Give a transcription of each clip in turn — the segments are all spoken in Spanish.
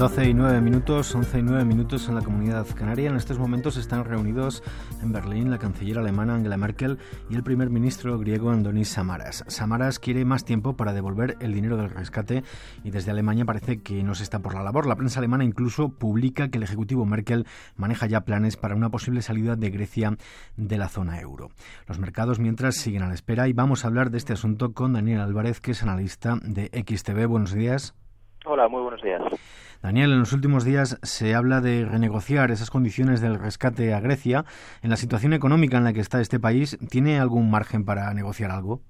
12 y 9 minutos, 11 y 9 minutos en la comunidad canaria. En estos momentos están reunidos en Berlín la canciller alemana Angela Merkel y el primer ministro griego Andonis Samaras. Samaras quiere más tiempo para devolver el dinero del rescate y desde Alemania parece que no se está por la labor. La prensa alemana incluso publica que el ejecutivo Merkel maneja ya planes para una posible salida de Grecia de la zona euro. Los mercados mientras siguen a la espera y vamos a hablar de este asunto con Daniel Álvarez, que es analista de XTV. Buenos días. Hola, muy buenos días. Daniel, en los últimos días se habla de renegociar esas condiciones del rescate a Grecia. En la situación económica en la que está este país, ¿tiene algún margen para negociar algo?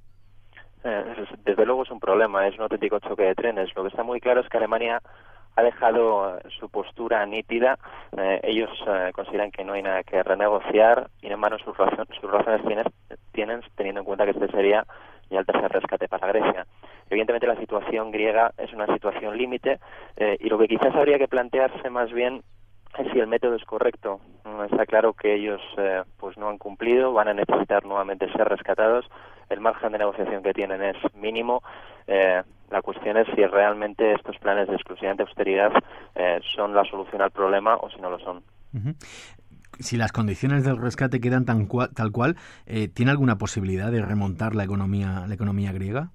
Eh, desde luego es un problema, es un auténtico choque de trenes. Lo que está muy claro es que Alemania ha dejado eh, su postura nítida. Eh, ellos consideran que no hay nada que renegociar y en mano sus, sus razones tienen, tienen, teniendo en cuenta que este sería ya el tercer rescate para Grecia. Evidentemente la situación griega es una situación límite eh, y lo que quizás habría que plantearse más bien es si el método es correcto. Mm, está claro que ellos eh, pues no han cumplido, van a necesitar nuevamente ser rescatados. El margen de negociación que tienen es mínimo. Eh, la cuestión es si realmente estos planes de exclusivamente austeridad son la solución al problema o si no lo son. Si las condiciones del rescate quedan tan tal cual, ¿tiene alguna posibilidad de remontar la economía, la economía griega?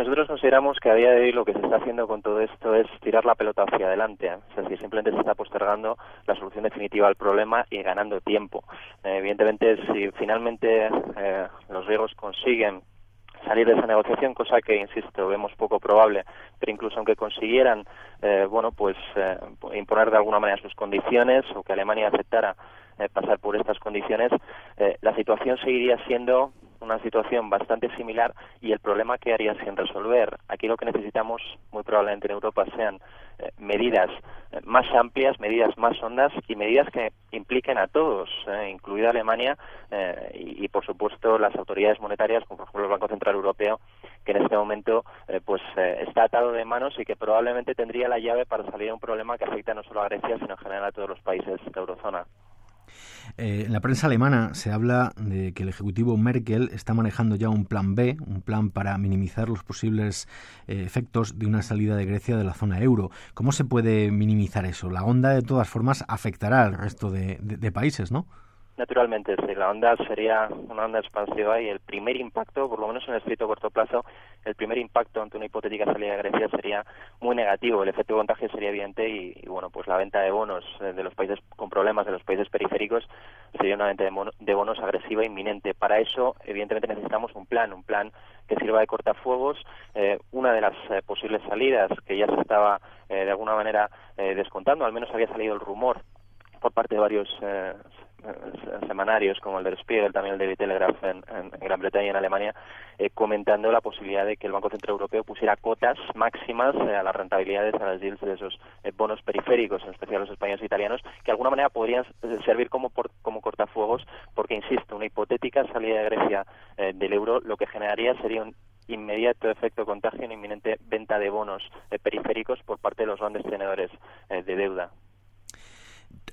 Nosotros consideramos que a día de hoy lo que se está haciendo con todo esto es tirar la pelota hacia adelante. ¿eh? Sea, si simplemente se está postergando la solución definitiva al problema y ganando tiempo. Eh, evidentemente, si finalmente eh, los griegos consiguen salir de esa negociación, cosa que, insisto, vemos poco probable, pero incluso aunque consiguieran, bueno, pues imponer de alguna manera sus condiciones o que Alemania aceptara pasar por estas condiciones, la situación seguiría siendo una situación bastante similar y el problema que haría sin resolver. Aquí lo que necesitamos, muy probablemente en Europa, sean eh, medidas eh, más amplias, medidas más hondas y medidas que impliquen a todos, eh, incluida Alemania y, por supuesto, las autoridades monetarias, como por ejemplo el Banco Central Europeo, que en este momento pues está atado de manos y que probablemente tendría la llave para salir a un problema que afecta no solo a Grecia, sino en general a todos los países de la eurozona. Eh, en la prensa alemana se habla de que el Ejecutivo Merkel está manejando ya un plan B, un plan para minimizar los posibles eh, efectos de una salida de Grecia de la zona euro. ¿Cómo se puede minimizar eso? La onda, de todas formas, afectará al resto de países, ¿no? Naturalmente, sí, la onda sería una onda expansiva y el primer impacto, por lo menos en el estricto corto plazo, el primer impacto ante una hipotética salida de Grecia sería muy negativo. El efecto de contagio sería evidente y, bueno, pues la venta de bonos eh, de los países con problemas, de los países periféricos, sería una venta de, bonos agresiva inminente. Para eso, evidentemente, necesitamos un plan, un plan que sirva de cortafuegos. Eh, una de las eh, posibles salidas que ya se estaba de alguna manera descontando, al menos había salido el rumor por parte de varios eh, semanarios como el del Spiegel, también el Daily Telegraph en, Gran Bretaña y en Alemania, eh, comentando la posibilidad de que el Banco Central Europeo pusiera cotas máximas eh, a las rentabilidades, a las deals de esos bonos periféricos, en especial los españoles e italianos, que de alguna manera podrían servir como, como cortafuegos, porque, insisto, una hipotética salida de Grecia del euro lo que generaría sería un inmediato efecto contagio en inminente venta de bonos periféricos por parte de los grandes tenedores de deuda.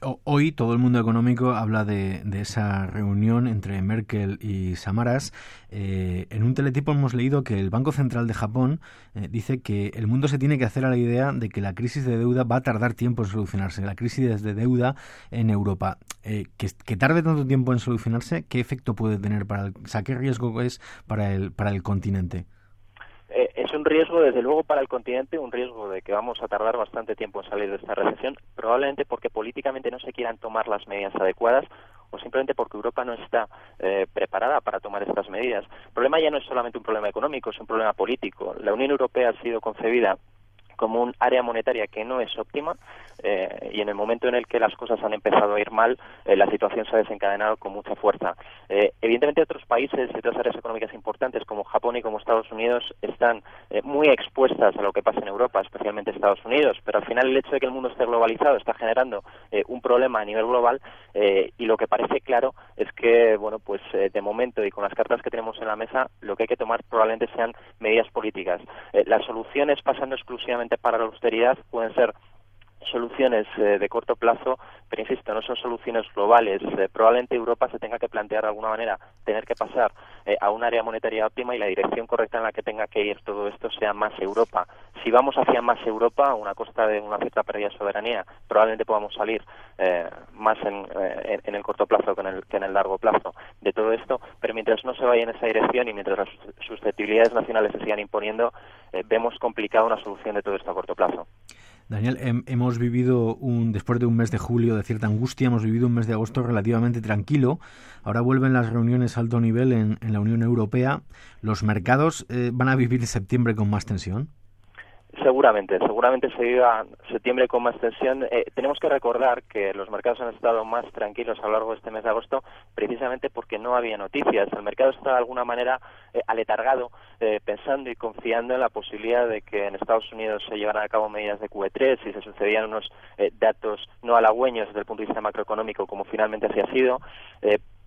Hoy todo el mundo económico habla de, esa reunión entre Merkel y Samaras. Eh, en un teletipo hemos leído que el Banco Central de Japón eh, dice que el mundo se tiene que hacer a la idea de que la crisis de deuda va a tardar tiempo en solucionarse. La crisis de deuda en Europa. Eh, que, tarde tanto tiempo en solucionarse, ¿qué efecto puede tener para el, o qué riesgo es para el, para el continente? Riesgo, desde luego, para el continente, un riesgo de que vamos a tardar bastante tiempo en salir de esta recesión, probablemente porque políticamente no se quieran tomar las medidas adecuadas o simplemente porque Europa no está eh, preparada para tomar estas medidas. El problema ya no es solamente un problema económico, es un problema político. La Unión Europea ha sido concebida como un área monetaria que no es óptima eh, y en el momento en el que las cosas han empezado a ir mal, eh, la situación se ha desencadenado con mucha fuerza. Eh, evidentemente otros países y otras áreas económicas importantes como Japón y como Estados Unidos están muy expuestas a lo que pasa en Europa, especialmente Estados Unidos, pero al final el hecho de que el mundo esté globalizado está generando un problema a nivel global y lo que parece claro es que, bueno, pues de momento y con las cartas que tenemos en la mesa, lo que hay que tomar probablemente sean medidas políticas. las soluciones pasando exclusivamente para la austeridad pueden ser soluciones eh, de corto plazo, pero insisto, no son soluciones globales. Eh, probablemente Europa se tenga que plantear de alguna manera tener que pasar eh, a un área monetaria óptima y la dirección correcta en la que tenga que ir todo esto sea más Europa. Si vamos hacia más Europa, a una costa de una cierta pérdida de soberanía, probablemente podamos salir más en, en, el corto plazo que en el, que en el largo plazo de todo esto, pero mientras no se vaya en esa dirección y mientras las susceptibilidades nacionales se sigan imponiendo, vemos complicada una solución de todo esto a corto plazo. Daniel, hemos vivido un, después de un mes de julio de cierta angustia, hemos vivido un mes de agosto relativamente tranquilo. Ahora vuelven las reuniones a alto nivel en, la Unión Europea. ¿Los mercados eh, van a vivir septiembre con más tensión? Seguramente, seguramente se viva septiembre con más tensión. Eh, tenemos que recordar que los mercados han estado más tranquilos a lo largo de este mes de agosto precisamente porque no había noticias. El mercado está de alguna manera eh, aletargado, eh, pensando y confiando en la posibilidad de que en Estados Unidos se llevaran a cabo medidas de QE3 y se sucedían unos datos no halagüeños desde el punto de vista macroeconómico como finalmente así ha sido.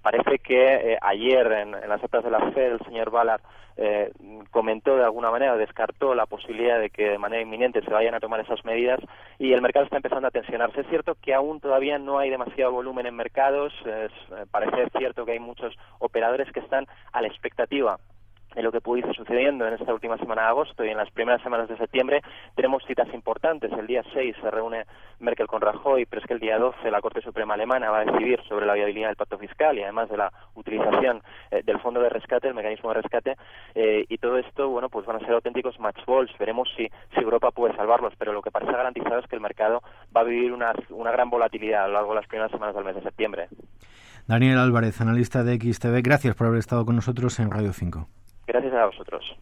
Parece que ayer en, las actas de la FED el señor Ballard eh, comentó de alguna manera, descartó la posibilidad de que de manera inminente se vayan a tomar esas medidas y el mercado está empezando a tensionarse. Es cierto que aún todavía no hay demasiado volumen en mercados, es, eh, parece cierto que hay muchos operadores que están a la expectativa en lo que pudo ir sucediendo en esta última semana de agosto y en las primeras semanas de septiembre tenemos citas importantes. El día 6 se reúne Merkel con Rajoy, pero es que el día 12 la Corte Suprema Alemana va a decidir sobre la viabilidad del pacto fiscal y además de la utilización eh, del fondo de rescate, el mecanismo de rescate, eh, y todo esto, bueno, pues van a ser auténticos match balls. Veremos si, si Europa puede salvarlos, pero lo que parece garantizado es que el mercado va a vivir una, una gran volatilidad a lo largo de las primeras semanas del mes de septiembre. Daniel Álvarez, analista de XTV, gracias por haber estado con nosotros en Radio 5. Gracias a vosotros.